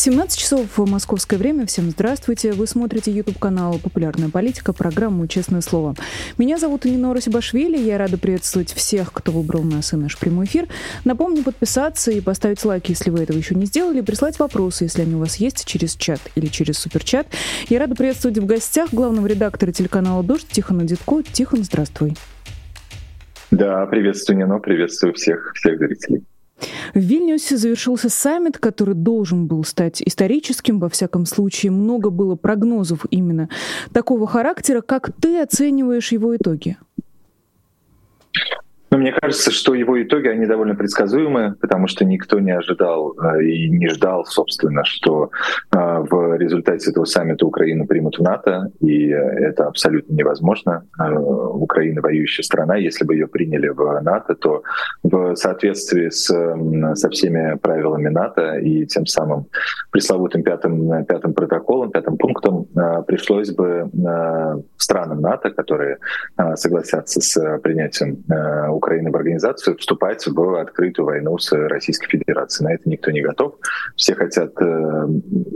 17 часов московское время. Всем здравствуйте. Вы смотрите YouTube-канал «Популярная политика», программу «Честное слово». Меня зовут Нина Сибашвили. Я рада приветствовать всех, кто выбрал нас и наш прямой эфир. Напомню подписаться и поставить лайк, если вы этого еще не сделали, прислать вопросы, если они у вас есть, через чат или через суперчат. Я рада приветствовать в гостях главного редактора телеканала «Дождь» Тихона Дедко. Тихон, здравствуй. Да, приветствую, Нино, приветствую всех, всех зрителей. В Вильнюсе завершился саммит, который должен был стать историческим, во всяком случае. Много было прогнозов именно такого характера. Как ты оцениваешь его итоги? Но мне кажется, что его итоги, они довольно предсказуемы, потому что никто не ожидал э, и не ждал, собственно, что э, в результате этого саммита Украину примут в НАТО, и это абсолютно невозможно. Э, Украина воюющая страна, если бы ее приняли в НАТО, то в соответствии с, со всеми правилами НАТО и тем самым пресловутым пятым, пятым протоколом, пятым пунктом пришлось бы странам НАТО, которые согласятся с принятием Украины в организацию, вступать в открытую войну с Российской Федерацией. На это никто не готов. Все хотят, э,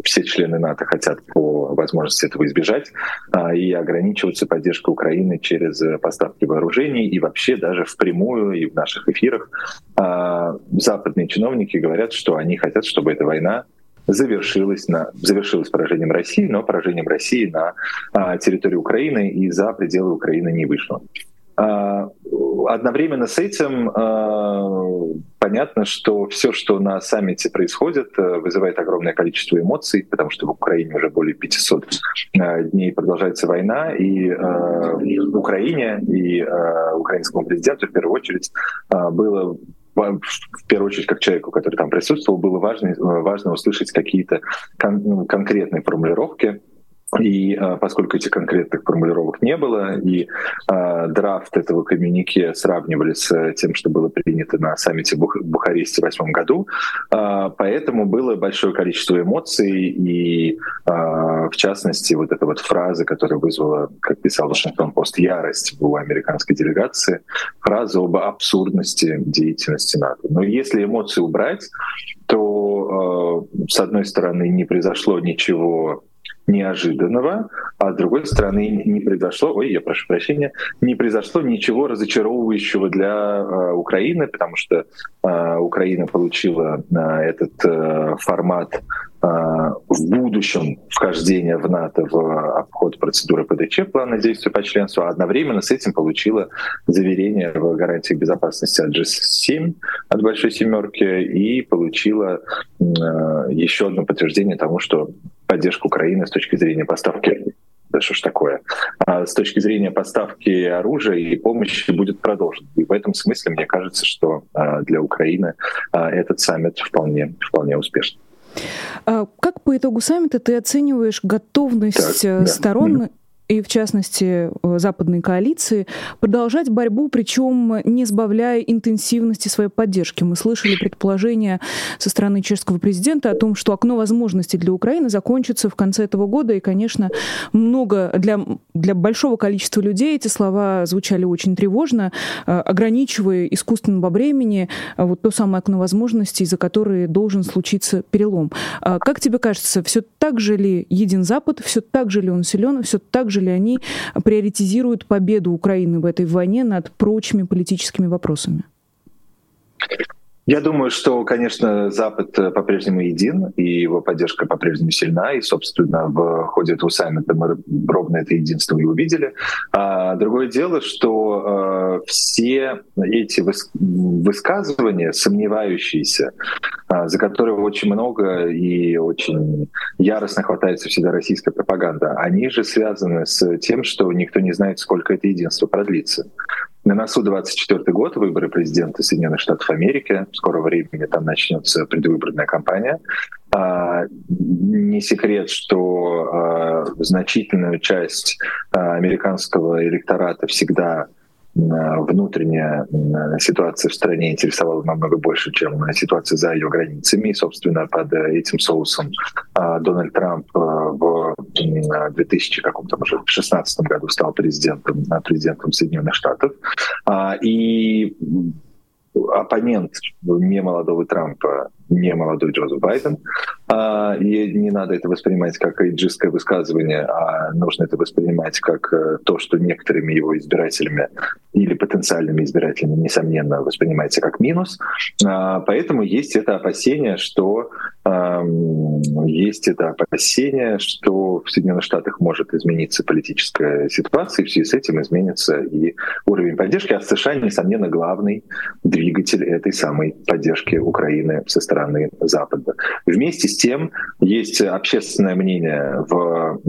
все члены НАТО хотят по возможности этого избежать а, и ограничиваться поддержкой Украины через поставки вооружений и вообще даже впрямую и в наших эфирах а, западные чиновники говорят, что они хотят, чтобы эта война завершилась, на, завершилась поражением России, но поражением России на а, территории Украины и за пределы Украины не вышло. А, одновременно с этим а, понятно, что все, что на саммите происходит, э, вызывает огромное количество эмоций, потому что в Украине уже более 500 а, дней продолжается война, и в Украине, и украинскому президенту в первую очередь было в первую очередь, как человеку, который там присутствовал, было важно, важно услышать какие-то кон- ну, конкретные формулировки, и а, поскольку этих конкретных формулировок не было, и а, драфт этого коммюнике сравнивали с тем, что было принято на саммите в Бух- Бухаресте в 2008 году, а, поэтому было большое количество эмоций, и а, в частности вот эта вот фраза, которая вызвала, как писал Вашингтон-Пост, ярость у американской делегации, фраза об абсурдности деятельности НАТО. Но если эмоции убрать, то, с одной стороны, не произошло ничего неожиданного, а с другой стороны не произошло, ой, я прошу прощения, не произошло ничего разочаровывающего для э, Украины, потому что э, Украина получила э, этот э, формат э, в будущем вхождения в НАТО в обход процедуры ПДЧ, плана действия по членству, а одновременно с этим получила заверение в гарантиях безопасности от G7, от Большой Семерки, и получила э, еще одно подтверждение тому, что поддержка Украины с точки зрения поставки да что ж такое, а с точки зрения поставки оружия и помощи будет продолжен. И в этом смысле мне кажется, что а, для Украины а, этот саммит вполне, вполне успешный. А как по итогу саммита ты оцениваешь готовность так, э, сторон да и, в частности, э, западной коалиции, продолжать борьбу, причем не сбавляя интенсивности своей поддержки. Мы слышали предположение со стороны чешского президента о том, что окно возможностей для Украины закончится в конце этого года, и, конечно, много для, для большого количества людей эти слова звучали очень тревожно, э, ограничивая искусственно во времени э, вот то самое окно возможностей, за которое должен случиться перелом. А как тебе кажется, все так же ли един Запад, все так же ли он силен, все так же же ли они приоритизируют победу Украины в этой войне над прочими политическими вопросами? Я думаю, что, конечно, Запад э, по-прежнему един, и его поддержка по-прежнему сильна, и, собственно, в ходе этого саммита мы ровно это единство и увидели. А другое дело, что э, все эти выс- высказывания, сомневающиеся, э, за которые очень много и очень яростно хватается всегда российская пропаганда, они же связаны с тем, что никто не знает, сколько это единство продлится. На носу 24 год, выборы президента Соединенных Штатов Америки. В скором времени там начнется предвыборная кампания. А, не секрет, что а, значительную часть а, американского электората всегда внутренняя ситуация в стране интересовала намного больше, чем ситуация за ее границами. И, собственно, под этим соусом Дональд Трамп в в 2016 году стал президентом, президентом Соединенных Штатов. И оппонент не молодого Трампа не молодой Джозеф Байден. А, и не надо это воспринимать как эйджистское высказывание, а нужно это воспринимать как э, то, что некоторыми его избирателями или потенциальными избирателями, несомненно, воспринимается как минус. А, поэтому есть это опасение, что есть это опасение, что в Соединенных Штатах может измениться политическая ситуация, и в связи с этим изменится и уровень поддержки. А США, несомненно, главный двигатель этой самой поддержки Украины со стороны стороны Запада. Вместе с тем есть общественное мнение в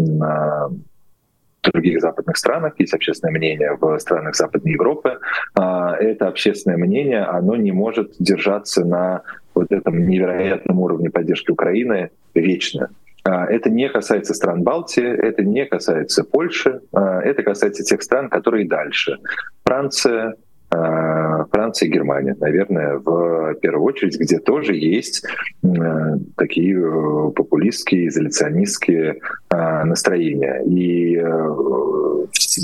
других западных странах, есть общественное мнение в странах Западной Европы. А, это общественное мнение, оно не может держаться на вот этом невероятном уровне поддержки Украины вечно. А, это не касается стран Балтии, это не касается Польши, а, это касается тех стран, которые дальше. Франция, Франция и Германия, наверное, в первую очередь, где тоже есть э, такие э, популистские, изоляционистские настроения. И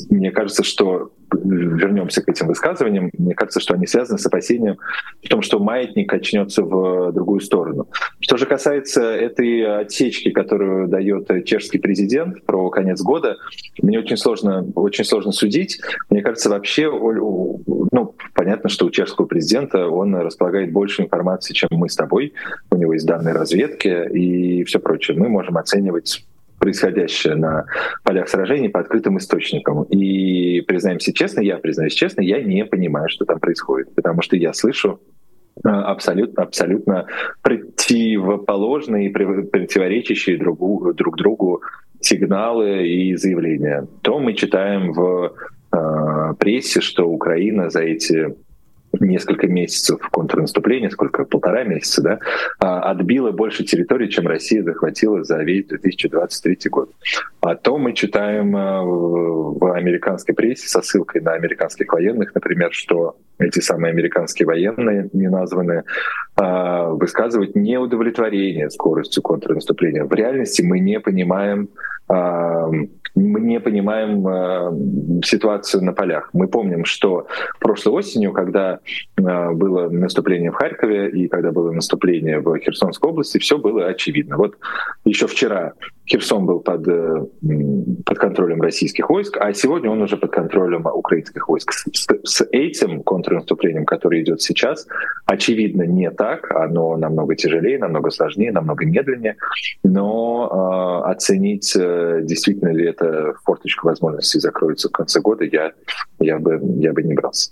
мне кажется, что вернемся к этим высказываниям, мне кажется, что они связаны с опасением в том, что маятник качнется в другую сторону. Что же касается этой отсечки, которую дает чешский президент про конец года, мне очень сложно, очень сложно судить. Мне кажется, вообще, ну, понятно, что у чешского президента он располагает больше информации, чем мы с тобой. У него есть данные разведки и все прочее. Мы можем оценивать происходящее на полях сражений по открытым источникам. И признаемся честно, я признаюсь честно, я не понимаю, что там происходит, потому что я слышу э, абсолютно, абсолютно противоположные, противоречащие другу, друг другу сигналы и заявления. То мы читаем в э, прессе, что Украина за эти несколько месяцев контрнаступления, сколько, полтора месяца, да, а, отбила больше территорий, чем Россия захватила за весь 2023 год. А то мы читаем а, в американской прессе со ссылкой на американских военных, например, что эти самые американские военные, не названные, а, высказывают неудовлетворение скоростью контрнаступления. В реальности мы не понимаем, мы не понимаем ситуацию на полях. Мы помним, что прошлой осенью, когда было наступление в Харькове и когда было наступление в Херсонской области, все было очевидно. Вот еще вчера Херсон был под, э, под контролем российских войск, а сегодня он уже под контролем украинских войск. С, с этим контрнаступлением, которое идет сейчас, очевидно не так, оно намного тяжелее, намного сложнее, намного медленнее, но э, оценить, э, действительно ли это форточка возможностей закроется в конце года, я, я, бы, я бы не брался.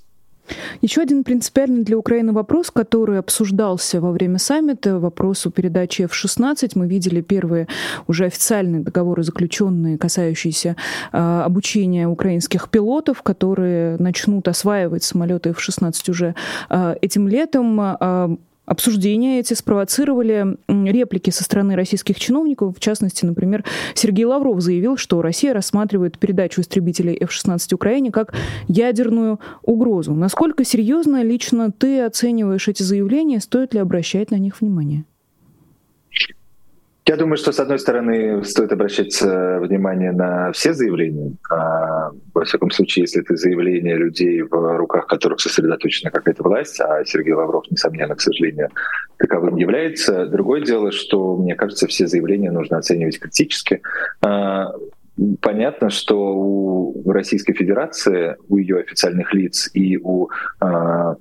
Еще один принципиальный для Украины вопрос, который обсуждался во время саммита, вопрос о передаче F-16. Мы видели первые уже официальные договоры, заключенные, касающиеся э, обучения украинских пилотов, которые начнут осваивать самолеты F-16 уже э, этим летом. Э, Обсуждения эти спровоцировали реплики со стороны российских чиновников. В частности, например, Сергей Лавров заявил, что Россия рассматривает передачу истребителей F-16 Украине как ядерную угрозу. Насколько серьезно лично ты оцениваешь эти заявления? Стоит ли обращать на них внимание? Я думаю, что, с одной стороны, стоит обращать э, внимание на все заявления. А, во всяком случае, если это заявление людей, в руках которых сосредоточена какая-то власть, а Сергей Лавров, несомненно, к сожалению, таковым является. Другое дело, что, мне кажется, все заявления нужно оценивать критически. А, понятно, что у Российской Федерации, у ее официальных лиц и у э,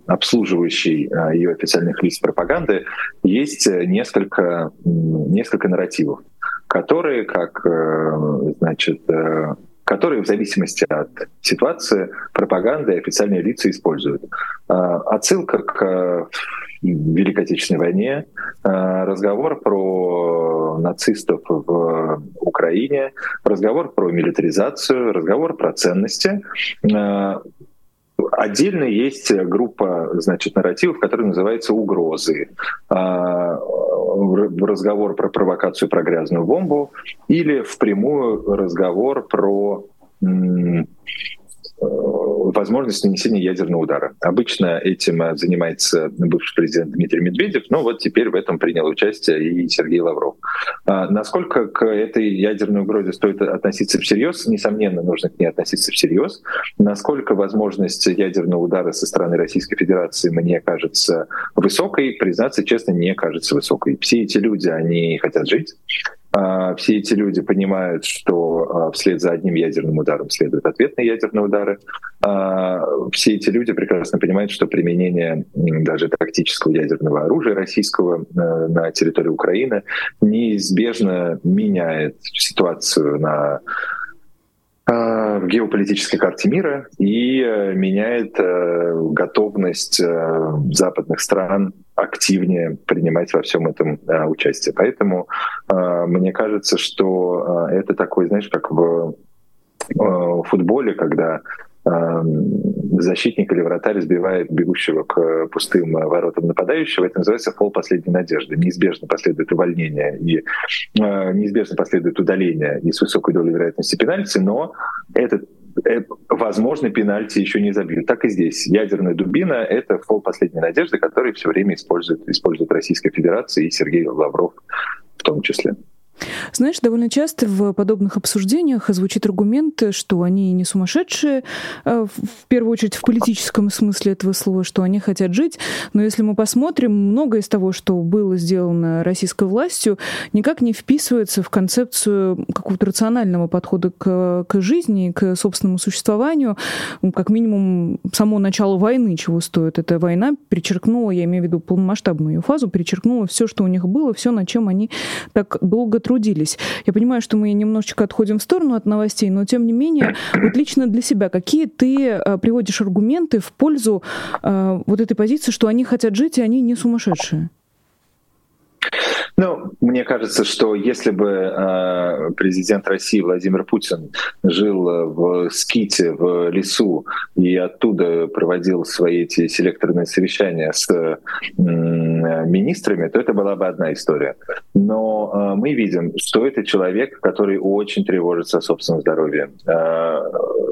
обслуживающей э, ее официальных лиц пропаганды есть несколько, несколько нарративов, которые, как э, значит, э, которые в зависимости от ситуации пропаганды и официальные лица используют. Отсылка к Великой Отечественной войне, э, разговор про нацистов в Украине, разговор про милитаризацию, разговор про ценности. Э, отдельно есть группа значит, нарративов, которые называются угрозы. Э, разговор про провокацию, про грязную бомбу или впрямую разговор про возможность нанесения ядерного удара. Обычно этим э, занимается бывший президент Дмитрий Медведев, но вот теперь в этом принял участие и Сергей Лавров. Насколько к этой ядерной угрозе стоит относиться всерьез? Несомненно, нужно к ней относиться всерьез. Насколько возможность ядерного удара со стороны Российской Федерации мне кажется высокой, признаться честно, не кажется высокой. Все эти люди, они хотят жить, а, все эти люди понимают, что а, вслед за одним ядерным ударом следуют ответные ядерные удары. А, все эти люди прекрасно понимают, что применение даже тактического ядерного оружия российского на территории Украины неизбежно меняет ситуацию на в геополитической карте мира и э, меняет э, готовность э, западных стран активнее принимать во всем этом участие. Поэтому мне кажется, что это такой, знаешь, как в футболе, когда защитник или вратарь сбивает бегущего к пустым воротам нападающего. Это называется фол последней надежды. Неизбежно последует увольнение и э, неизбежно последует удаление и с высокой долей вероятности пенальти, но этот э, возможно, пенальти еще не забьют. Так и здесь. Ядерная дубина — это фол последней надежды, который все время использует, использует Российская Федерация и Сергей Лавров в том числе. Знаешь, довольно часто в подобных обсуждениях звучит аргумент, что они не сумасшедшие, э, в первую очередь в политическом смысле этого слова, что они хотят жить. Но если мы посмотрим, многое из того, что было сделано российской властью, никак не вписывается в концепцию какого-то рационального подхода к, к жизни, к собственному существованию. Как минимум, само начало войны чего стоит. Эта война перечеркнула, я имею в виду полномасштабную фазу, перечеркнула все, что у них было, все, над чем они так долго трудились. Я понимаю, что мы немножечко отходим в сторону от новостей, но тем не менее, вот лично для себя, какие ты э, приводишь аргументы в пользу э, вот этой позиции, что они хотят жить, и они не сумасшедшие? Ну, мне кажется, что если бы э, президент России Владимир Путин жил э, в ските, в лесу, и оттуда проводил свои эти селекторные совещания с э, министрами, то это была бы одна история. Но э, мы видим, что это человек, который очень тревожится о собственном здоровье. Э,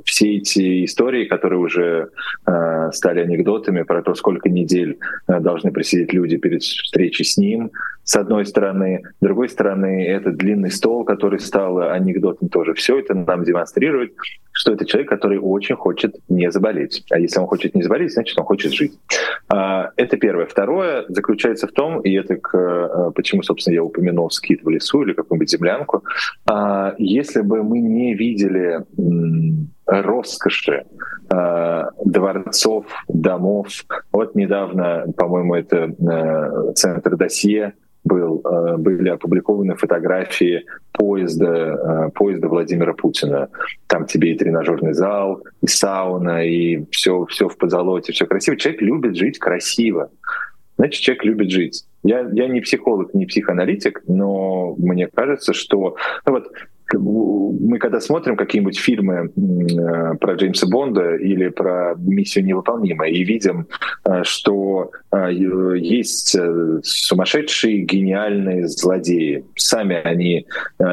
все эти истории, которые уже э, стали анекдотами про то, сколько недель э, должны просидеть люди перед встречей с ним, с одной стороны. С другой стороны, это длинный стол, который стал анекдотом тоже. Все это нам демонстрирует, что это человек, который очень хочет не заболеть. А если он хочет не заболеть, значит, он хочет жить. А, это первое. Второе заключается в том, и это к, а, почему, собственно, я упомянул скит в лесу или какую-нибудь землянку, а, если бы мы не видели роскоши дворцов, домов. Вот недавно, по-моему, это центр досье был, э, были опубликованы фотографии поезда, э, поезда Владимира Путина. Там тебе и тренажерный зал, и сауна, и все, все в позолоте, все красиво. Человек любит жить красиво. Значит, человек любит жить. Я, я не психолог, не психоаналитик, но мне кажется, что ну вот, мы когда смотрим какие-нибудь фильмы э, про Джеймса Бонда или про миссию невыполнимая и видим, э, что э, есть сумасшедшие, гениальные злодеи. Сами они,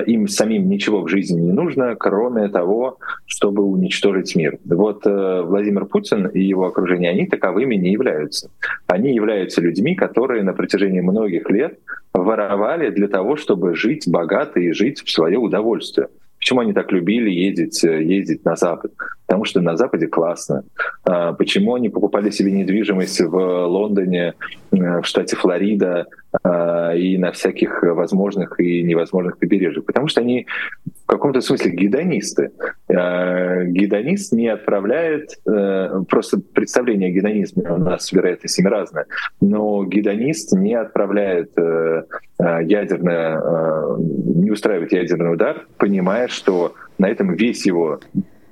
им самим ничего в жизни не нужно, кроме того, чтобы уничтожить мир. Вот Владимир Путин и его окружение, они таковыми не являются. Они являются людьми, которые на протяжении многих лет воровали для того, чтобы жить богато и жить в свое удовольствие. Почему они так любили ездить, э, ездить на Запад? Потому что на Западе классно. А почему они покупали себе недвижимость в Лондоне, э, в штате Флорида а, и на всяких возможных и невозможных побережьях? Потому что они в каком-то смысле гедонисты. А, гедонист не отправляет, э, просто представление о гедонизме у нас, вероятно, с разное, но гедонист не отправляет ядерное, не устраивает ядерный удар, понимая, что на этом весь его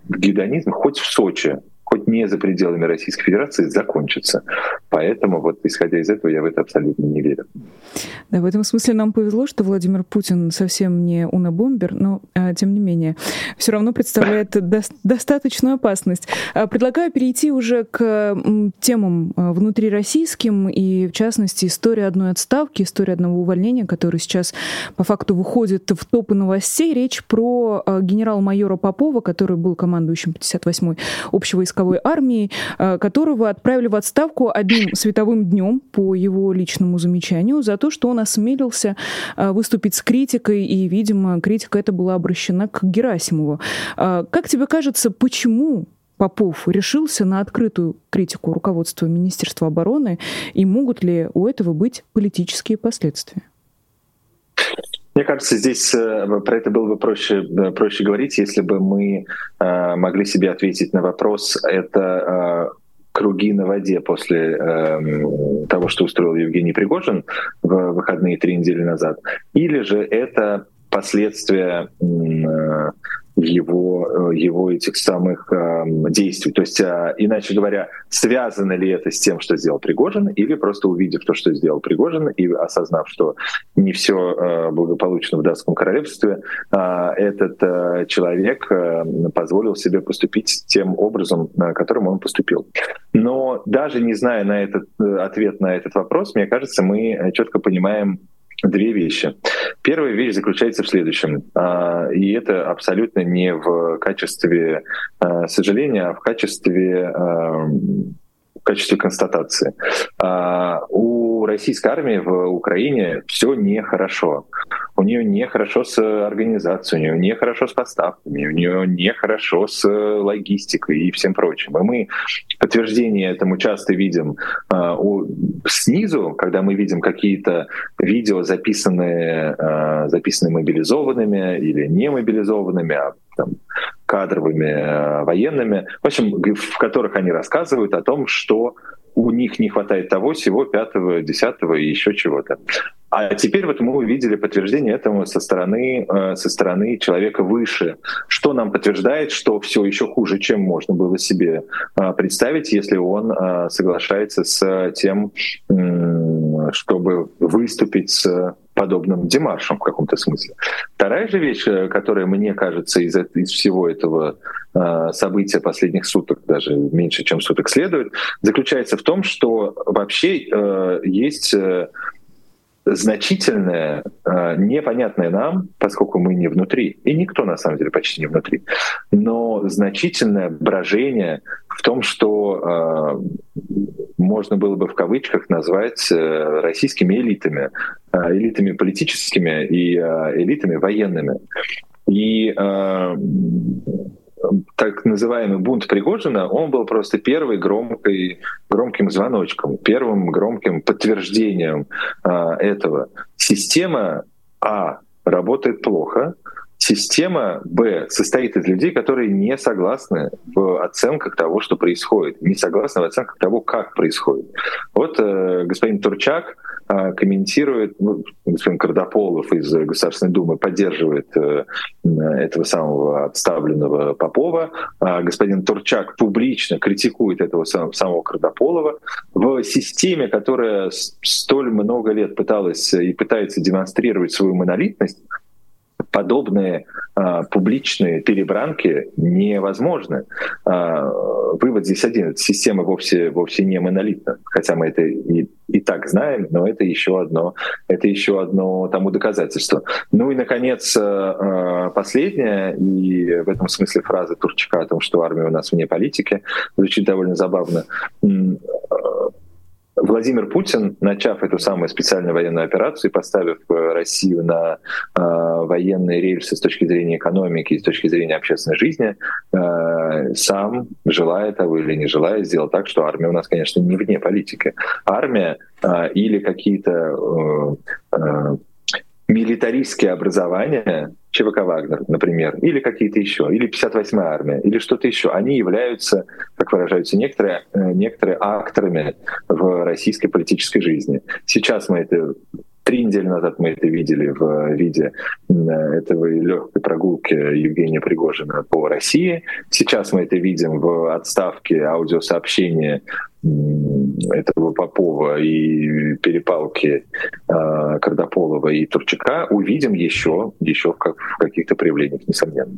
гедонизм хоть в Сочи, хоть не за пределами Российской Федерации, закончится. Поэтому вот исходя из этого я в это абсолютно не верю. Да, в этом смысле нам повезло, что Владимир Путин совсем не унабомбер, но а, тем не менее все равно представляет до, достаточную опасность. А, предлагаю перейти уже к темам а, внутрироссийским и, в частности, история одной отставки, история одного увольнения, который сейчас по факту выходит в топы новостей. Речь про а, генерал-майора Попова, который был командующим 58-й общевойсковой армией, а, которого отправили в отставку одним световым днем по его личному замечанию за то, что он осмелился а, выступить с критикой, и, видимо, критика эта была обращена к Герасимову. А, как тебе кажется, почему Попов решился на открытую критику руководства Министерства обороны, и могут ли у этого быть политические последствия? Мне кажется, здесь э, про это было бы проще, э, проще говорить, если бы мы э, могли себе ответить на вопрос, это круги на воде после э, того, что устроил Евгений Пригожин в выходные три недели назад, или же это последствия его, э, его этих самых э, действий. То есть, э, иначе говоря, связано ли это с тем, что сделал Пригожин, или просто увидев то, что сделал Пригожин, и осознав, что не все э, благополучно в датском королевстве, э, этот э, человек э, позволил себе поступить тем образом, э, которым он поступил. Но даже не зная на этот э, ответ на этот вопрос, мне кажется, мы четко понимаем, две вещи. Первая вещь заключается в следующем, а, и это абсолютно не в качестве а, сожаления, а в качестве а, в качестве констатации. У российской армии в Украине все нехорошо. У нее нехорошо с организацией, у нее нехорошо с поставками, у нее нехорошо с логистикой и всем прочим. И мы подтверждение этому часто видим снизу, когда мы видим какие-то видео, записанные, записанные мобилизованными или не мобилизованными, а там, кадровыми э, военными, в общем, в которых они рассказывают о том, что у них не хватает того, всего пятого, десятого и еще чего-то. А теперь вот мы увидели подтверждение этому со стороны, э, со стороны человека выше, что нам подтверждает, что все еще хуже, чем можно было себе э, представить, если он соглашается с тем, чтобы выступить с подобным демаршем в каком-то смысле. Вторая же вещь, э, которая, мне кажется, из, из всего этого э, события последних суток, даже меньше, чем суток следует, заключается в том, что вообще э, есть значительное, э, непонятное нам, поскольку мы не внутри, и никто на самом деле почти не внутри, но значительное брожение в том, что э, можно было бы в кавычках назвать э, российскими элитами, элитами политическими и элитами военными. И так называемый бунт Пригожина, он был просто первой громкой, громким звоночком, первым громким подтверждением а, этого. Система А работает плохо, Система Б состоит из людей, которые не согласны в оценках того, что происходит, не согласны в оценках того, как происходит. Вот э, господин Турчак комментирует, ну, господин Кардополов из Государственной Думы поддерживает э, этого самого отставленного Попова, э, господин Турчак публично критикует этого самого Кардополова в системе, которая столь много лет пыталась и пытается демонстрировать свою монолитность, подобные э, публичные перебранки невозможны. Э, вывод здесь один: система вовсе вовсе не монолитна, хотя мы это и, и так знаем, но это еще одно, это еще одно тому доказательство. Ну и наконец э, последнее и в этом смысле фраза Турчака о том, что армия у нас вне политики, звучит довольно забавно. Владимир Путин, начав эту самую специальную военную операцию и поставив э, Россию на э, военные рельсы с точки зрения экономики с точки зрения общественной жизни, э, сам, желая того или не желая, сделал так, что армия у нас, конечно, не вне политики. Армия э, или какие-то э, э, милитаристские образования, ЧВК «Вагнер», например, или какие-то еще, или 58-я армия, или что-то еще, они являются, как выражаются некоторые, э, некоторые акторами в российской политической жизни. Сейчас мы это Три недели назад мы это видели в виде этого легкой прогулки Евгения Пригожина по России. Сейчас мы это видим в отставке аудиосообщения этого Попова и перепалки э, Кардаполова и Турчака увидим еще, еще как, в каких-то проявлениях, несомненно.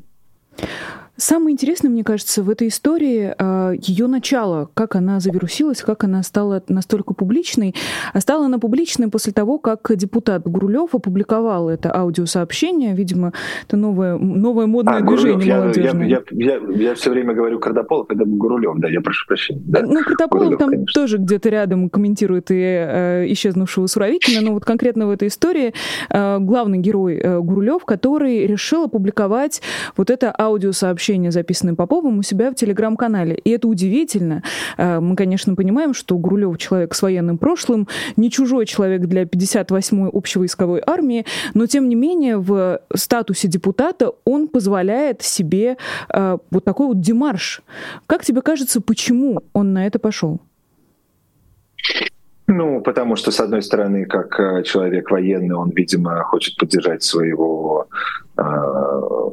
Самое интересное, мне кажется, в этой истории э, ее начало, как она завирусилась, как она стала настолько публичной. А стала она публичной после того, как депутат Гурулев опубликовал это аудиосообщение. Видимо, это новое, новое модное а, движение Гурулев, молодежное. Я, я, я, я, я все время говорю Кардополов, это Гурулев, да, я прошу прощения. Да. Ну, Кардополов Гурулев, там конечно. тоже где-то рядом комментирует и э, исчезнувшего Суровикина, но вот конкретно в этой истории э, главный герой э, Гурулев, который решил опубликовать вот это аудиосообщение сообщение, записанное Поповым, у себя в телеграм-канале. И это удивительно. Э, мы, конечно, понимаем, что Гурулев человек с военным прошлым, не чужой человек для 58-й общевойсковой армии, но, тем не менее, в статусе депутата он позволяет себе э, вот такой вот демарш. Как тебе кажется, почему он на это пошел? Ну, потому что, с одной стороны, как э, человек военный, он, видимо, хочет поддержать своего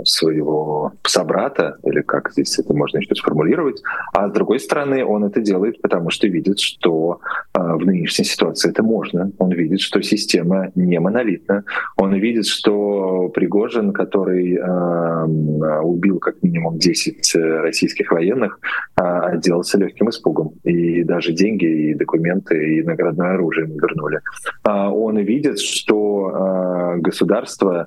своего собрата, или как здесь это можно еще сформулировать, а с другой стороны он это делает, потому что видит, что э, в нынешней ситуации это можно. Он видит, что система не монолитна. Он видит, что Пригожин, который э, убил как минимум 10 российских военных, отделался легким испугом. И даже деньги, и документы, и наградное оружие ему вернули. Он видит, что государство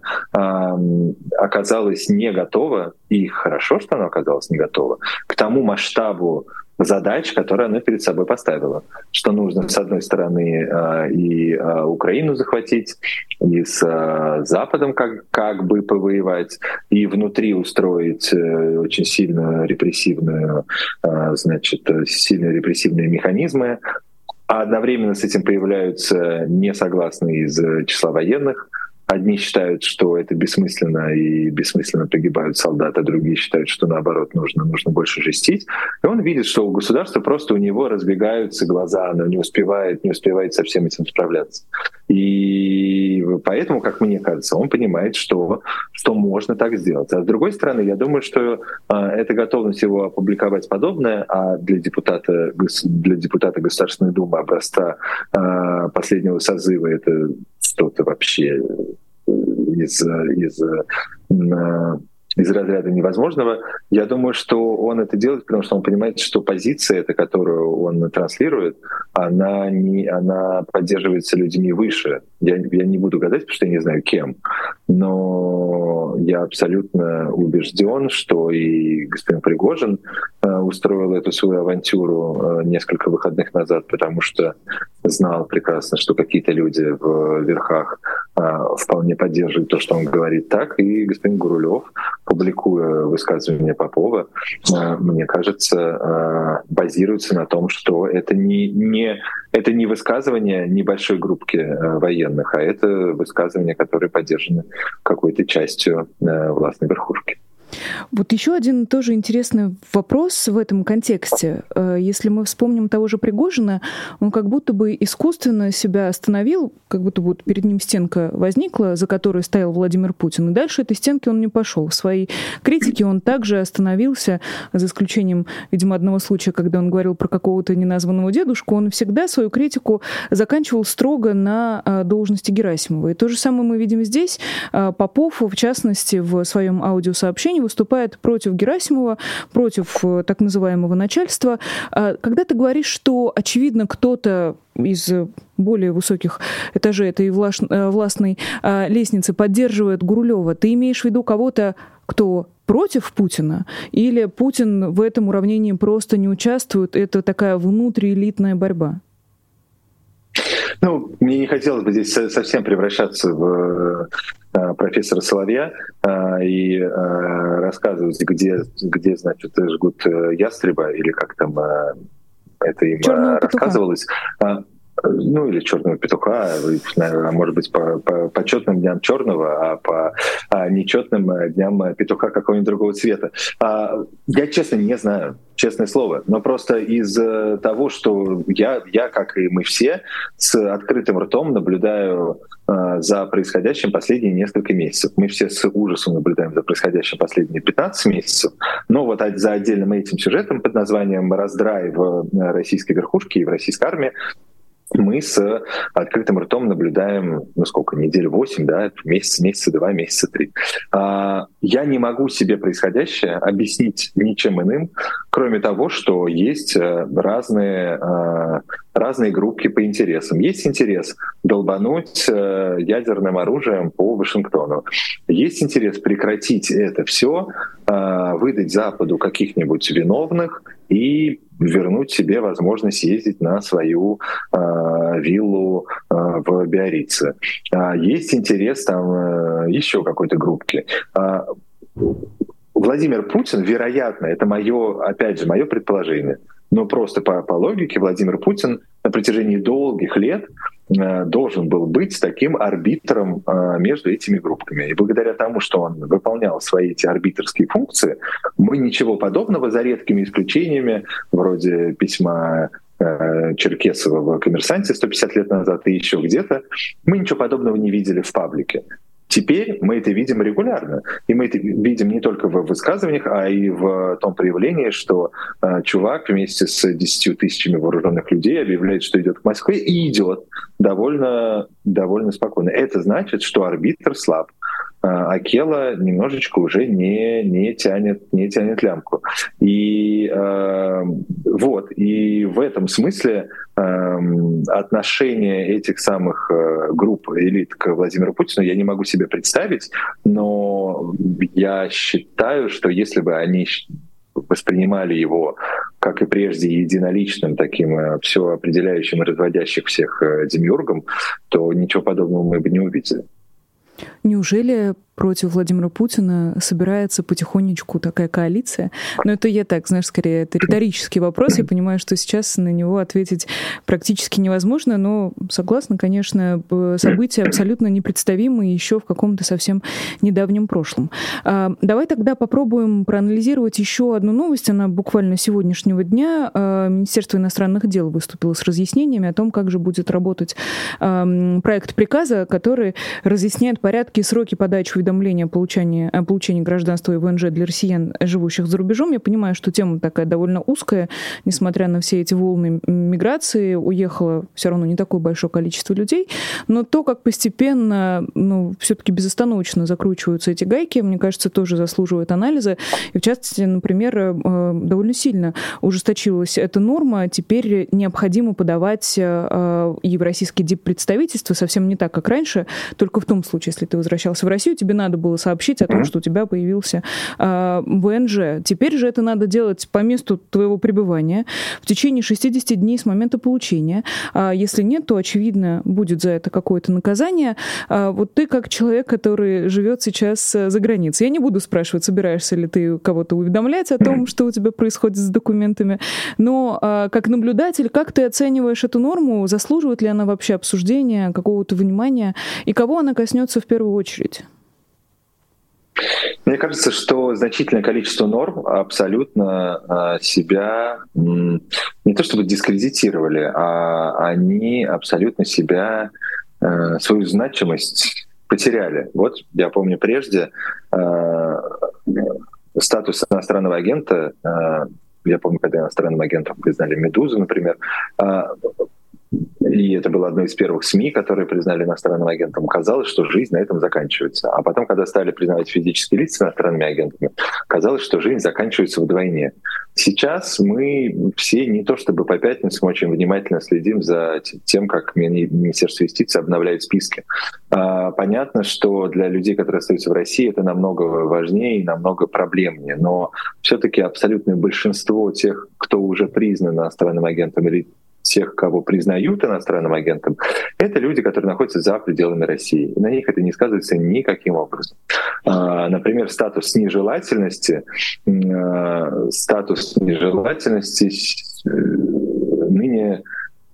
оказалось не готово, и хорошо, что оно оказалось не готово, к тому масштабу задач, которые она перед собой поставила. Что нужно, с одной стороны, а, и а, Украину захватить, и с а, Западом как, как бы повоевать, и внутри устроить э, очень сильно репрессивную, значит, сильно репрессивные механизмы, а одновременно с этим появляются несогласные из числа военных, Одни считают, что это бессмысленно и бессмысленно погибают солдаты, а другие считают, что наоборот нужно, нужно больше жестить. И он видит, что у государства просто у него разбегаются глаза, оно не успевает, не успевает со всем этим справляться. И поэтому, как мне кажется, он понимает, что, что можно так сделать. А с другой стороны, я думаю, что э, эта готовность его опубликовать подобное, а для депутата, для депутата Государственной Думы образца э, последнего созыва это что-то вообще из, из из разряда невозможного. Я думаю, что он это делает, потому что он понимает, что позиция, эта, которую он транслирует, она, не, она поддерживается людьми выше. Я, я не буду гадать, потому что я не знаю кем, но я абсолютно убежден, что и господин Пригожин э, устроил эту свою авантюру э, несколько выходных назад, потому что знал прекрасно, что какие-то люди в верхах э, вполне поддерживают то, что он говорит. Так, и господин Гурулев публикуя высказывания Попова, э, мне кажется, э, базируется на том, что это не, не, это не высказывание небольшой группки э, военных, а это высказывания, которые поддержаны какой-то частью властной верхушки. Вот еще один тоже интересный вопрос в этом контексте. Э, если мы вспомним того же Пригожина, он как будто бы искусственно себя остановил, как будто вот перед ним стенка возникла, за которой стоял Владимир Путин, и дальше этой стенки он не пошел. В своей критике он также остановился, за исключением, видимо, одного случая, когда он говорил про какого-то неназванного дедушку, он всегда свою критику заканчивал строго на э, должности Герасимова. И то же самое мы видим здесь. Э, Попов, в частности, в своем аудиосообщении выступает против Герасимова, против э, так называемого начальства. А когда ты говоришь, что, очевидно, кто-то из более высоких этажей этой э, властной а, лестницы поддерживает Гурулева, ты имеешь в виду кого-то, кто против Путина, или Путин в этом уравнении просто не участвует, это такая внутриэлитная борьба? Ну, мне не хотелось бы здесь совсем превращаться в э, профессора Соловья э, и э, рассказывать, где, где, значит, жгут ястреба, или как там это им Черного рассказывалось. Петуха ну или черного петуха, наверное, может быть по, по почетным дням черного, а по а нечетным дням петуха какого-нибудь другого цвета. А, я честно не знаю, честное слово, но просто из того, что я, я как и мы все, с открытым ртом наблюдаю а, за происходящим последние несколько месяцев. Мы все с ужасом наблюдаем за происходящим последние 15 месяцев, но вот за отдельным этим сюжетом под названием «Раздрай в российской верхушке и в российской армии» мы с открытым ртом наблюдаем, ну сколько, неделю восемь, да, месяц, месяца два, месяца три. А, я не могу себе происходящее объяснить ничем иным, кроме того, что есть э, разные, э, разные группки по интересам. Есть интерес долбануть э, ядерным оружием по Вашингтону. Есть интерес прекратить это все, выдать Западу каких-нибудь виновных и вернуть себе возможность ездить на свою э, виллу э, в Биорице. А есть интерес там э, еще какой-то группки. А, Владимир Путин, вероятно, это мое, опять же, мое предположение, но просто по, по логике Владимир Путин на протяжении долгих лет должен был быть таким арбитром э, между этими группками. И благодаря тому, что он выполнял свои эти арбитрские функции, мы ничего подобного, за редкими исключениями, вроде письма э, Черкесова в «Коммерсанте» 150 лет назад и еще где-то, мы ничего подобного не видели в паблике. Теперь мы это видим регулярно. И мы это видим не только в высказываниях, а и в том проявлении, что э, чувак вместе с 10 тысячами вооруженных людей объявляет, что идет к Москве, и идет довольно, довольно спокойно. Это значит, что арбитр слаб. А Акела немножечко уже не, не, тянет, не тянет лямку. И э, вот, и в этом смысле э, отношение этих самых э, групп элит к Владимиру Путину я не могу себе представить, но я считаю, что если бы они воспринимали его, как и прежде, единоличным, таким э, все определяющим и разводящим всех э, демиургом, то ничего подобного мы бы не увидели. Неужели против Владимира Путина собирается потихонечку такая коалиция. Но это я так, знаешь, скорее это риторический вопрос. Я понимаю, что сейчас на него ответить практически невозможно, но согласна, конечно, события абсолютно непредставимые еще в каком-то совсем недавнем прошлом. А, давай тогда попробуем проанализировать еще одну новость. Она буквально сегодняшнего дня. А, Министерство иностранных дел выступило с разъяснениями о том, как же будет работать проект приказа, который разъясняет порядки и сроки подачи уведомления о получении, о получении гражданства и ВНЖ для россиян, живущих за рубежом. Я понимаю, что тема такая довольно узкая, несмотря на все эти волны миграции, уехало все равно не такое большое количество людей, но то, как постепенно, ну, все-таки безостановочно закручиваются эти гайки, мне кажется, тоже заслуживает анализа. И в частности, например, э, довольно сильно ужесточилась эта норма. Теперь необходимо подавать э, и в российские диппредставительства совсем не так, как раньше, только в том случае, если ты возвращался в Россию, тебе тебе надо было сообщить о том, что у тебя появился э, ВНЖ. Теперь же это надо делать по месту твоего пребывания в течение 60 дней с момента получения. А если нет, то, очевидно, будет за это какое-то наказание. А вот ты как человек, который живет сейчас э, за границей, я не буду спрашивать, собираешься ли ты кого-то уведомлять о том, что у тебя происходит с документами, но а, как наблюдатель, как ты оцениваешь эту норму, заслуживает ли она вообще обсуждения, какого-то внимания, и кого она коснется в первую очередь? Мне кажется, что значительное количество норм абсолютно а, себя не то чтобы дискредитировали, а они абсолютно себя, а, свою значимость потеряли. Вот я помню прежде а, статус иностранного агента я помню, когда иностранным агентом признали «Медузу», например, и это было одно из первых СМИ, которые признали иностранным агентом, казалось, что жизнь на этом заканчивается. А потом, когда стали признавать физические лица иностранными агентами, казалось, что жизнь заканчивается вдвойне. Сейчас мы все не то чтобы по пятницам очень внимательно следим за тем, как Министерство юстиции обновляет списки. А, понятно, что для людей, которые остаются в России, это намного важнее и намного проблемнее. Но все-таки абсолютное большинство тех, кто уже признан иностранным агентом или тех, кого признают иностранным агентом, это люди, которые находятся за пределами России. И на них это не сказывается никаким образом. А, например, статус нежелательности, а, статус нежелательности э, ныне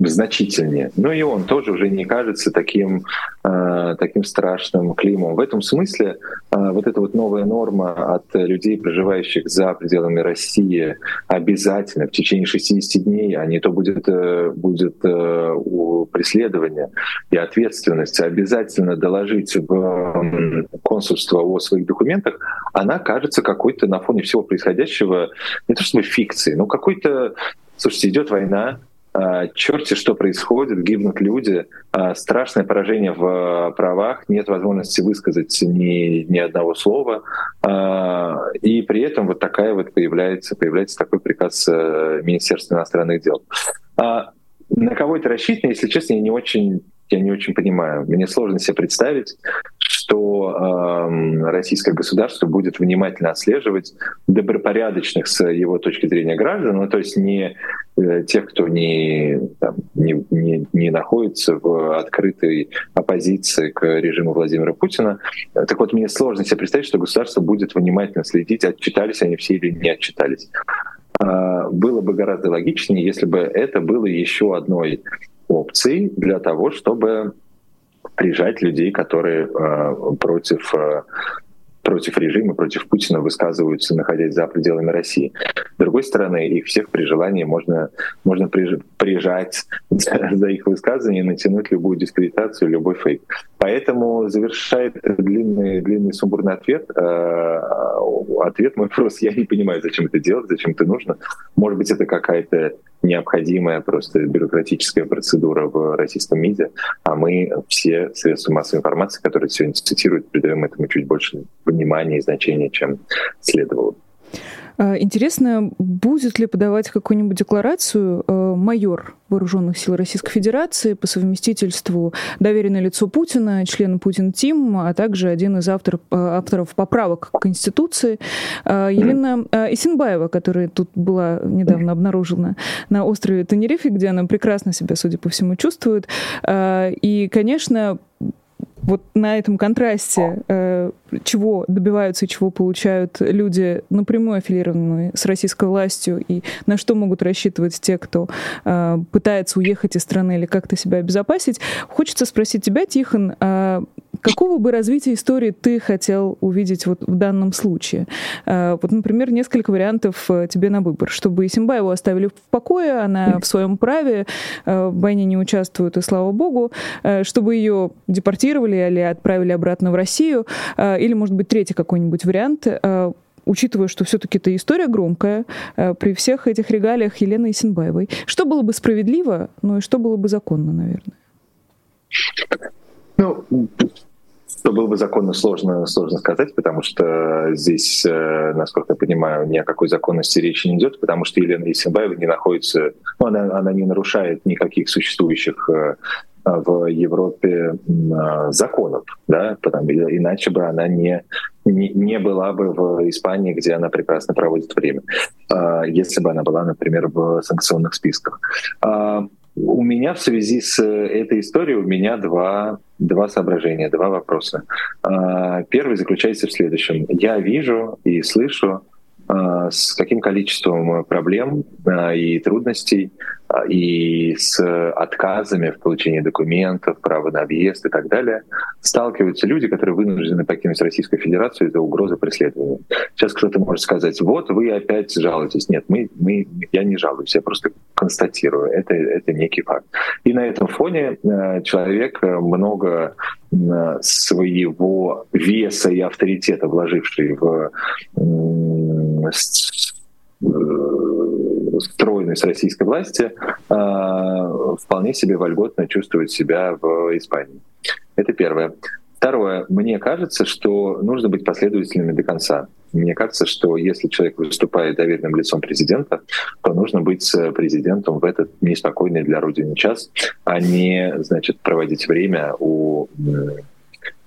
значительнее. Но и он тоже уже не кажется таким, э, таким страшным климом. В этом смысле э, вот эта вот новая норма от людей, проживающих за пределами России, обязательно в течение 60 дней, а не то будет, э, будет э, преследование и ответственность, обязательно доложить в консульство о своих документах, она кажется какой-то на фоне всего происходящего, не то чтобы фикции, но какой-то Слушайте, идет война, черти что происходит, гибнут люди, страшное поражение в правах, нет возможности высказать ни, ни одного слова, и при этом вот такая вот появляется, появляется такой приказ Министерства иностранных дел. На кого это рассчитано, если честно, я не очень я не очень понимаю. Мне сложно себе представить, что э, российское государство будет внимательно отслеживать добропорядочных с его точки зрения граждан, ну то есть не э, тех, кто не, там, не, не, не находится в открытой оппозиции к режиму Владимира Путина. Так вот, мне сложно себе представить, что государство будет внимательно следить, отчитались они все или не отчитались а, было бы гораздо логичнее, если бы это было еще одной опций для того, чтобы прижать людей, которые э, против э, против режима, против Путина высказываются, находясь за пределами России. С другой стороны, их всех при желании можно, можно прижать за их высказывание, натянуть любую дискредитацию, любой фейк. Поэтому завершает длинный, длинный сумбурный ответ. Э, ответ мой просто, я не понимаю, зачем это делать, зачем это нужно. Может быть, это какая-то необходимая просто бюрократическая процедура в российском МИДе, а мы все средства массовой информации, которые сегодня цитируют, придаем этому чуть больше внимания и значения, чем следовало. А, интересно, будет ли подавать какую-нибудь декларацию э, майор вооруженных сил Российской Федерации по совместительству доверенное лицо Путина, член Путин Тим, а также один из авторов, э, авторов поправок к Конституции э, Елена Исенбаева, которая тут была недавно обнаружена на острове Тенерифе, где она прекрасно себя, судя по всему, чувствует. И, конечно, вот на этом контрасте, э, чего добиваются и чего получают люди, напрямую аффилированные с российской властью, и на что могут рассчитывать те, кто э, пытается уехать из страны или как-то себя обезопасить, хочется спросить тебя, Тихон, э, какого бы развития истории ты хотел увидеть вот в данном случае? Э, вот, например, несколько вариантов э, тебе на выбор. Чтобы Симбаеву оставили в покое, она в своем праве, э, в войне не участвует, и слава богу, чтобы ее депортировали или отправили обратно в Россию, или, может быть, третий какой-нибудь вариант, учитывая, что все-таки это история громкая, при всех этих регалиях Елены Исенбаевой. Что было бы справедливо, ну и что было бы законно, наверное? Ну, что было бы законно, сложно, сложно сказать, потому что здесь, э, насколько я понимаю, ни о какой законности речи не идет, потому что Елена Исенбаева не находится, ну, она, она не нарушает никаких существующих э, в Европе законов, да, потому, иначе бы она не, не, не была бы в Испании, где она прекрасно проводит время, а, если бы она была, например, в санкционных списках. У меня в связи с этой историей у меня два, два соображения, два вопроса. А, первый заключается в следующем. Я вижу и слышу, а, с каким количеством проблем а, и трудностей и с отказами в получении документов, права на объезд и так далее, сталкиваются люди, которые вынуждены покинуть Российскую Федерацию из-за угрозы преследования. Сейчас кто-то может сказать, вот вы опять жалуетесь. Нет, мы, мы, я не жалуюсь, я просто констатирую. Это, это некий факт. И на этом фоне э, человек много э, своего веса и авторитета, вложивший в стройность российской власти э, вполне себе вольготно чувствует себя в Испании. Это первое. Второе. Мне кажется, что нужно быть последовательными до конца. Мне кажется, что если человек выступает доверенным лицом президента, то нужно быть президентом в этот неспокойный для Родины час, а не, значит, проводить время у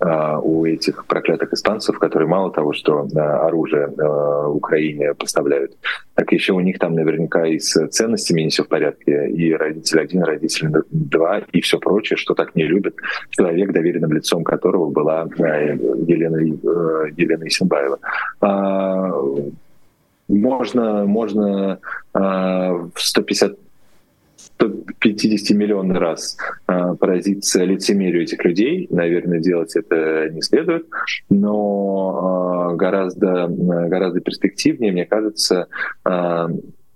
у этих проклятых испанцев, которые мало того, что а, оружие а, Украине поставляют, так еще у них там наверняка и с ценностями не все в порядке, и родитель один, родитель два, и все прочее, что так не любит человек, доверенным лицом которого была Елена, э, Елена Исенбаева. Можно, можно в 150 150 миллионный раз э, поразиться лицемерию этих людей. Наверное, делать это не следует, но э, гораздо, гораздо перспективнее, мне кажется, э,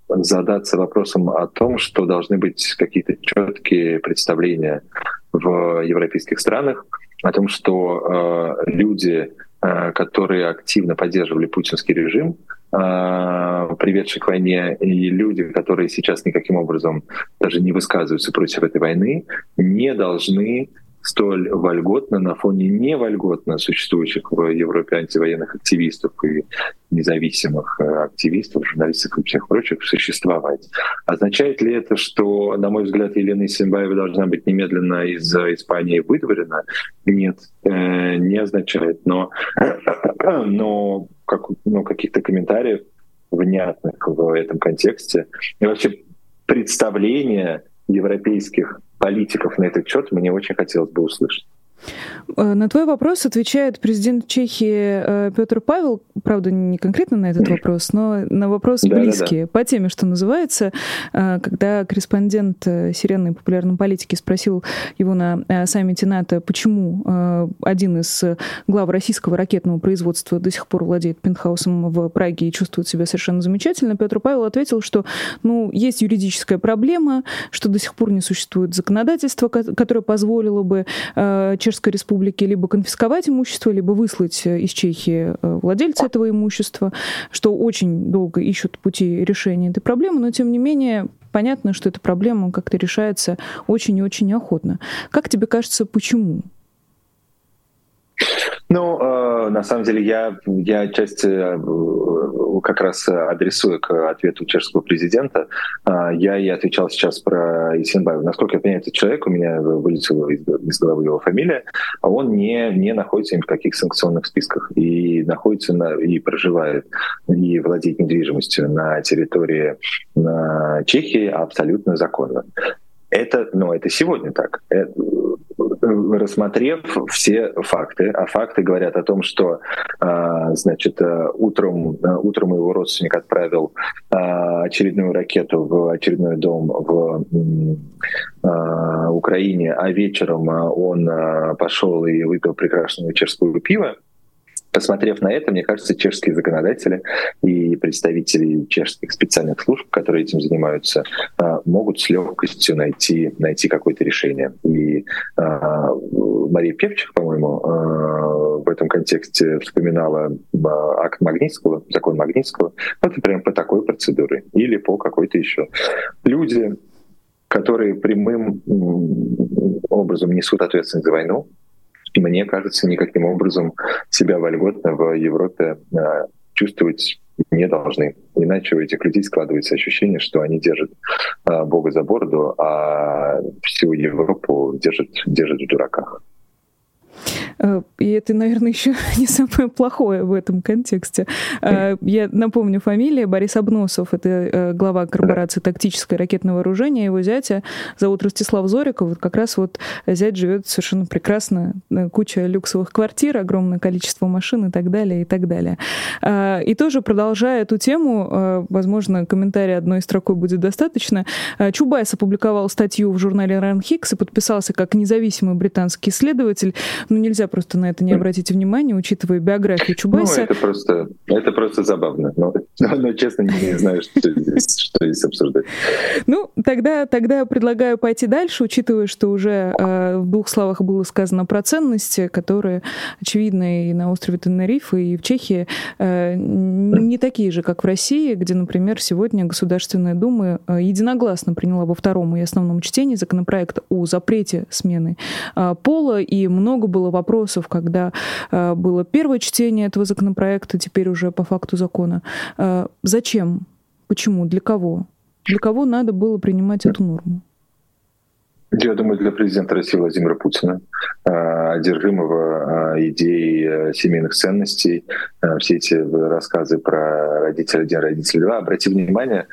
задаться вопросом о том, что должны быть какие-то четкие представления в европейских странах о том, что э, люди, э, которые активно поддерживали путинский режим, приведший к войне, и люди, которые сейчас никаким образом даже не высказываются против этой войны, не должны столь вольготно на фоне не вольготно существующих в Европе антивоенных активистов и независимых э, активистов, журналистов и всех прочих существовать. Означает ли это, что, на мой взгляд, Елена Исимбаева должна быть немедленно из Испании выдворена? Нет, э, не означает. Но, но, как, но каких-то комментариев внятных в этом контексте и вообще представление европейских политиков на этот счет мне очень хотелось бы услышать. Э, на твой вопрос отвечает президент Чехии э, Петр Павел, правда, не конкретно на этот вопрос, но на вопрос да, близкий, да, да. по теме, что называется, э, когда корреспондент сиренной популярной политики спросил его на саммите НАТО, почему один из глав российского ракетного производства до сих пор владеет пентхаусом в Праге и чувствует себя совершенно замечательно, Петр Павел ответил, что ну, есть юридическая проблема, что до сих пор не существует законодательства, которое позволило бы Чешской Республики либо конфисковать имущество, либо выслать э, из Чехии э, владельца этого имущества, что очень долго ищут пути решения этой проблемы, но тем не менее понятно, что эта проблема как-то решается очень и очень неохотно. Как тебе кажется, почему? Ну, э, на самом деле, я, я отчасти э, как раз адресую к ответу чешского президента. Э, я и отвечал сейчас про Исенбаева. Насколько я понимаю, этот человек, у меня вылетела из, из головы его фамилия, а он не, не находится ни в каких санкционных списках и находится на, и проживает, и владеет недвижимостью на территории на Чехии абсолютно законно. Это, ну, это сегодня так. Это, рассмотрев все факты, а факты говорят о том, что, а, значит, э, утром, э, утром его родственник отправил а, очередную ракету в очередной дом в а, Украине, а вечером он пошел и выпил прекрасную чешскую пиво, Посмотрев на это, мне кажется, чешские законодатели и представители чешских специальных служб, которые этим занимаются, а, могут с легкостью найти, найти какое-то решение. И а, Мария Певчих, по-моему, а, в этом контексте вспоминала акт Магнитского, закон Магнитского. Это прям по такой процедуре или по какой-то еще. Люди, которые прямым образом несут ответственность за войну, мне кажется, никаким образом себя вольготно в Европе а, чувствовать не должны. Иначе у этих людей складывается ощущение, что они держат а, Бога за бороду, а всю Европу держат, держат в дураках. Э, и это, наверное, еще не самое плохое в этом контексте. Э, я напомню фамилия Борис Обносов. Это э, глава корпорации «Тактическое ракетное вооружение». Его зятя зовут Ростислав Зориков. Вот как раз вот зять живет совершенно прекрасно. Куча люксовых квартир, огромное количество машин и так далее, и так далее. И тоже продолжая эту тему, возможно, комментарий одной строкой будет достаточно. Чубайс опубликовал статью в журнале Hicks и подписался как независимый британский исследователь. Ну, нельзя просто на это не обратить внимание, учитывая биографию Чубайса. Ну, это просто, это просто забавно. Но, но, но честно, не знаю, что здесь, что здесь обсуждать. Ну, тогда, тогда предлагаю пойти дальше, учитывая, что уже э, в двух словах было сказано про ценности, которые, очевидно, и на острове Тенериф, и в Чехии э, не такие же, как в России, где, например, сегодня Государственная Дума э, единогласно приняла во втором и основном чтении законопроект о запрете смены э, пола, и много было вопросов, когда э, было первое чтение этого законопроекта, теперь уже по факту закона. Э, зачем? Почему? Для кого? Для кого надо было принимать эту норму? Я думаю, для президента России Владимира Путина, а, одержимого а, идеей э, семейных ценностей, все эти рассказы про родителя один, родитель два. Обрати внимание,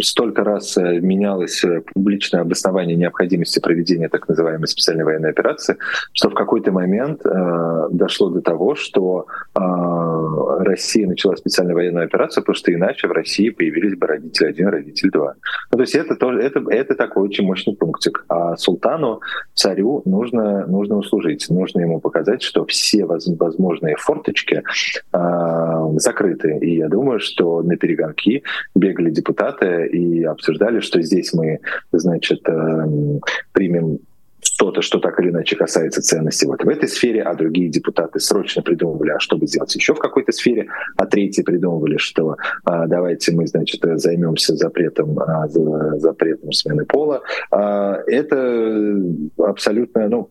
столько раз э, менялось э, публичное обоснование необходимости проведения так называемой специальной военной операции, что в какой-то момент дошло до того, что Россия начала специальную военную операцию, потому что иначе в России появились бы родитель один, родитель два. Ну, то есть это тоже это, это такой очень мощный пунктик. А султану, царю нужно, нужно услужить, нужно ему показать, что все возможные форточки э, закрыты. И я думаю, что на перегонки бегали депутаты и обсуждали, что здесь мы, значит, э, примем что-то, что так или иначе касается ценностей вот в этой сфере, а другие депутаты срочно придумывали, а что бы сделать еще в какой-то сфере, а третьи придумывали, что а, давайте мы, значит, займемся запретом, а, запретом смены пола. А, это абсолютно, ну,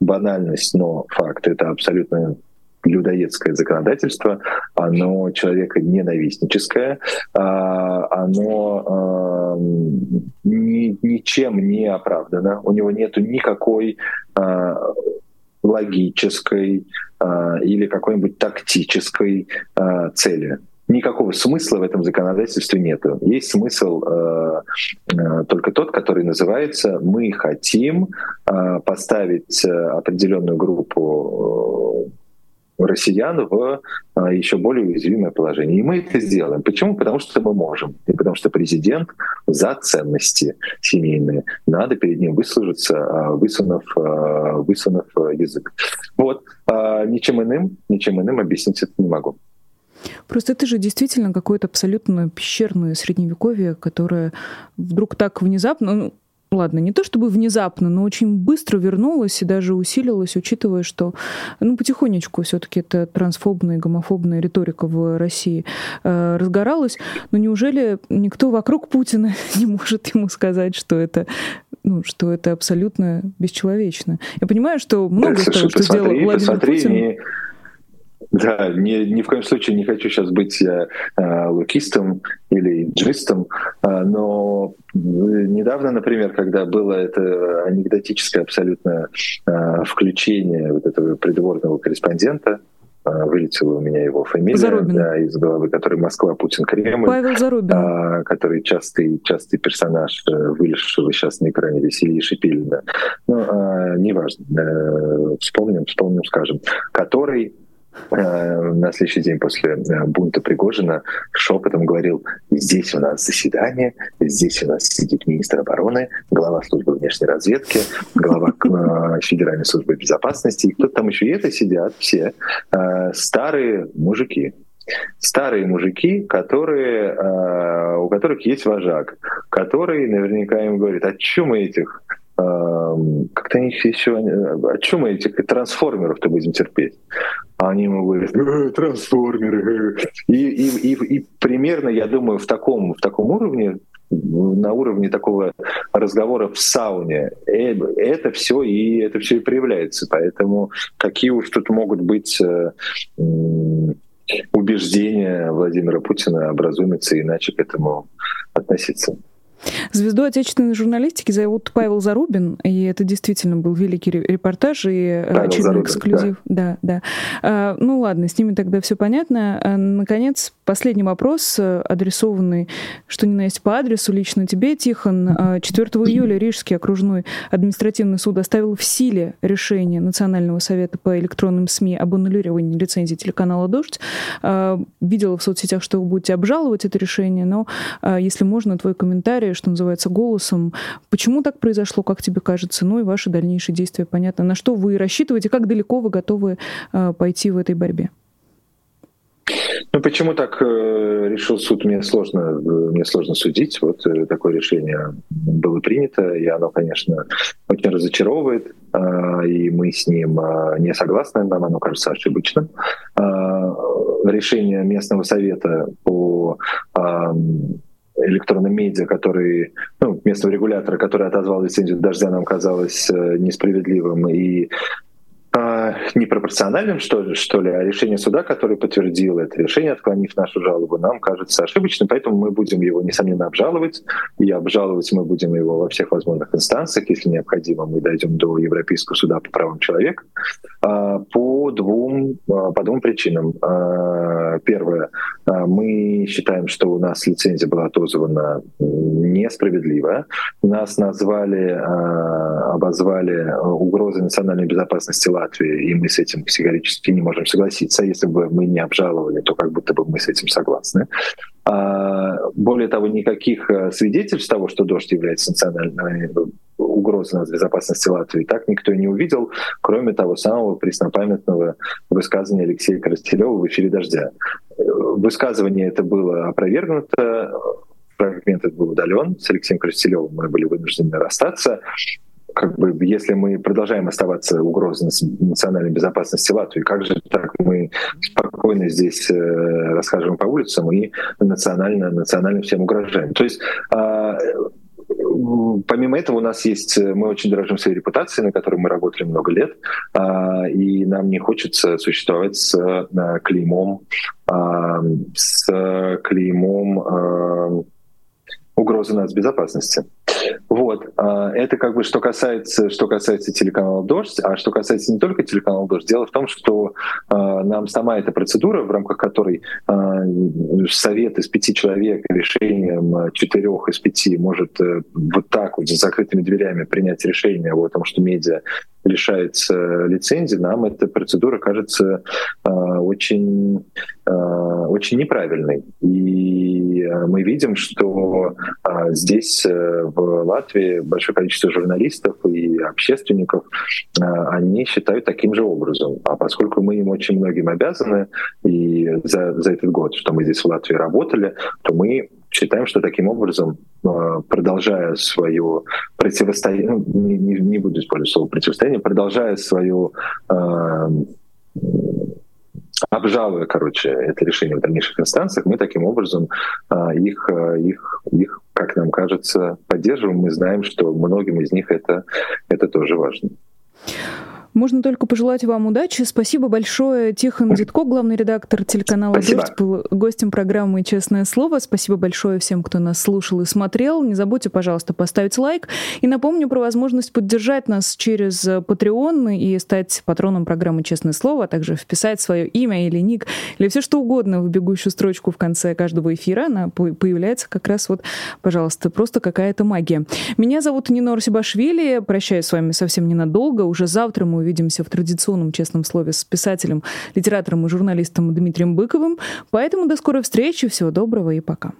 банальность, но факт. Это абсолютно людоедское законодательство, оно человека ненавистническое, а, оно а, ни, ничем не оправдано, у него нет никакой а, логической или какой-нибудь тактической цели никакого смысла в этом законодательстве нет. Есть смысл э, э, только тот, который называется «мы хотим э, поставить определенную группу э, россиян в э, еще более уязвимое положение. И мы это сделаем. Почему? Потому что мы можем. И потому что президент за ценности семейные. Надо перед ним выслужиться, э, высунув, высунув язык. Вот. Ничем иным, ничем иным объяснить это не могу. Просто это же действительно какое-то абсолютно пещерное средневековье, которое вдруг так внезапно, ну, ладно, не то чтобы внезапно, но очень быстро вернулось и даже усилилось, учитывая, что ну, потихонечку все-таки эта трансфобная и гомофобная риторика в России э, разгоралась. Но неужели никто вокруг Путина не может ему сказать, что это ну, что это абсолютно бесчеловечно. Я понимаю, что много того, что сделал Владимир посмотри, Путин... Не да, ни, ни в коем случае не хочу сейчас быть э, лукистом или джистом, э, но недавно, например, когда было это анекдотическое абсолютно э, включение вот этого придворного корреспондента, э, вылетела у меня его фамилия да, из головы, который Москва, Путин, Кремль. Павел Зарубин. А, который частый, частый персонаж, э, вылезшего сейчас на экране Веселья Шипилина. Ну, а, неважно. А, вспомним, вспомним, скажем. Который на следующий день после э, бунта Пригожина шепотом говорил, здесь у нас заседание, здесь у нас сидит министр обороны, глава службы внешней разведки, глава э, Федеральной службы безопасности, и кто там еще и это сидят все старые мужики, старые мужики, которые, у которых есть вожак, который наверняка им говорит, а чем мы этих как-то они еще... О чем этих трансформеров-то будем терпеть? А они ему говорят, э, трансформеры. И, и, и, и примерно, я думаю, в таком, в таком уровне на уровне такого разговора в сауне. Э, это все и это все и проявляется. Поэтому какие уж тут могут быть э, убеждения Владимира Путина образумиться иначе к этому относиться. Звезду отечественной журналистики зовут Павел Зарубин, и это действительно был великий репортаж и э, Павел очередной Зарубин, эксклюзив. Да, да. да. А, ну ладно, с ними тогда все понятно. А, наконец, последний вопрос, э, адресованный, что ни на есть по адресу, лично тебе, Тихон. 4 а, июля Рижский окружной административный суд оставил в силе решение Национального совета по электронным СМИ об аннулировании лицензии телеканала «Дождь». А, видела в соцсетях, что вы будете обжаловать это решение, но если можно, твой комментарий комментарии, что называется, голосом. Почему так произошло, как тебе кажется? Ну и ваши дальнейшие действия, понятно. На что вы рассчитываете, как далеко вы готовы э, пойти в этой борьбе? Ну почему так э, решил суд, мне сложно, мне сложно судить. Вот э, такое решение было принято, и оно, конечно, очень разочаровывает, э, и мы с ним э, не согласны, нам оно кажется ошибочным. Э, решение местного совета по э, электронным медиа, который, ну, местного регулятора, который отозвал лицензию дождя, нам казалось э, несправедливым. И непропорциональным, что ли, что ли, а решение суда, которое подтвердило это решение, отклонив нашу жалобу, нам кажется ошибочным, поэтому мы будем его, несомненно, обжаловать, и обжаловать мы будем его во всех возможных инстанциях, если необходимо, мы дойдем до Европейского суда по правам человека, а, по двум, а, по двум причинам. Первое, мы считаем, что у нас лицензия была отозвана несправедливо, нас назвали, обозвали угрозой национальной безопасности Латвии, и мы с этим категорически не можем согласиться. Если бы мы не обжаловали, то как будто бы мы с этим согласны. А, более того, никаких э, свидетельств того, что дождь является национальной э, угрозой безопасности Латвии, так никто и не увидел, кроме того самого преснопамятного высказывания Алексея Коростелева в эфире «Дождя». Э, высказывание это было опровергнуто, фрагмент этот был удален. С Алексеем Коростелевым мы были вынуждены расстаться. Как бы, если мы продолжаем оставаться угрозой национальной безопасности Латвии, как же так мы спокойно здесь э, расхаживаем по улицам и национально, национально всем угрожаем? То есть э, помимо этого у нас есть, мы очень дорожим своей репутацией, на которой мы работали много лет, э, и нам не хочется существовать с э, клеймом, э, с клеймом э, угрозы нацбезопасности. Вот. А, это как бы что касается, что касается телеканала «Дождь», а что касается не только телеканала «Дождь», дело в том, что а, нам сама эта процедура, в рамках которой а, совет из пяти человек решением четырех из пяти может э, вот так вот за закрытыми дверями принять решение о том, что медиа лишается лицензии, нам эта процедура кажется очень, очень неправильной. И мы видим, что здесь э, Латвии большое количество журналистов и общественников, э, они считают таким же образом. А поскольку мы им очень многим обязаны и за, за этот год, что мы здесь в Латвии работали, то мы считаем, что таким образом, э, продолжая свое противостояние, ну, не, не, не буду использовать слово противостояние, продолжая свою э, обжалуя, короче, это решение в дальнейших инстанциях, мы таким образом а, их, а, их, их, как нам кажется, поддерживаем. Мы знаем, что многим из них это, это тоже важно. Можно только пожелать вам удачи. Спасибо большое. Тихон Дитко, главный редактор телеканала Спасибо. «Дождь», был гостем программы «Честное слово». Спасибо большое всем, кто нас слушал и смотрел. Не забудьте, пожалуйста, поставить лайк. И напомню про возможность поддержать нас через Patreon и стать патроном программы «Честное слово», а также вписать свое имя или ник, или все что угодно в бегущую строчку в конце каждого эфира. Она появляется как раз вот, пожалуйста, просто какая-то магия. Меня зовут Нина Сибашвили. Прощаюсь с вами совсем ненадолго. Уже завтра увидимся в традиционном честном слове с писателем, литератором и журналистом Дмитрием Быковым. Поэтому до скорой встречи, всего доброго и пока.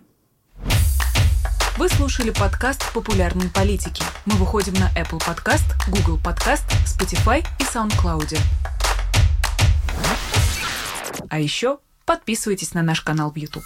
Вы слушали подкаст «Популярные политики». Мы выходим на Apple Podcast, Google Podcast, Spotify и SoundCloud. А еще подписывайтесь на наш канал в YouTube.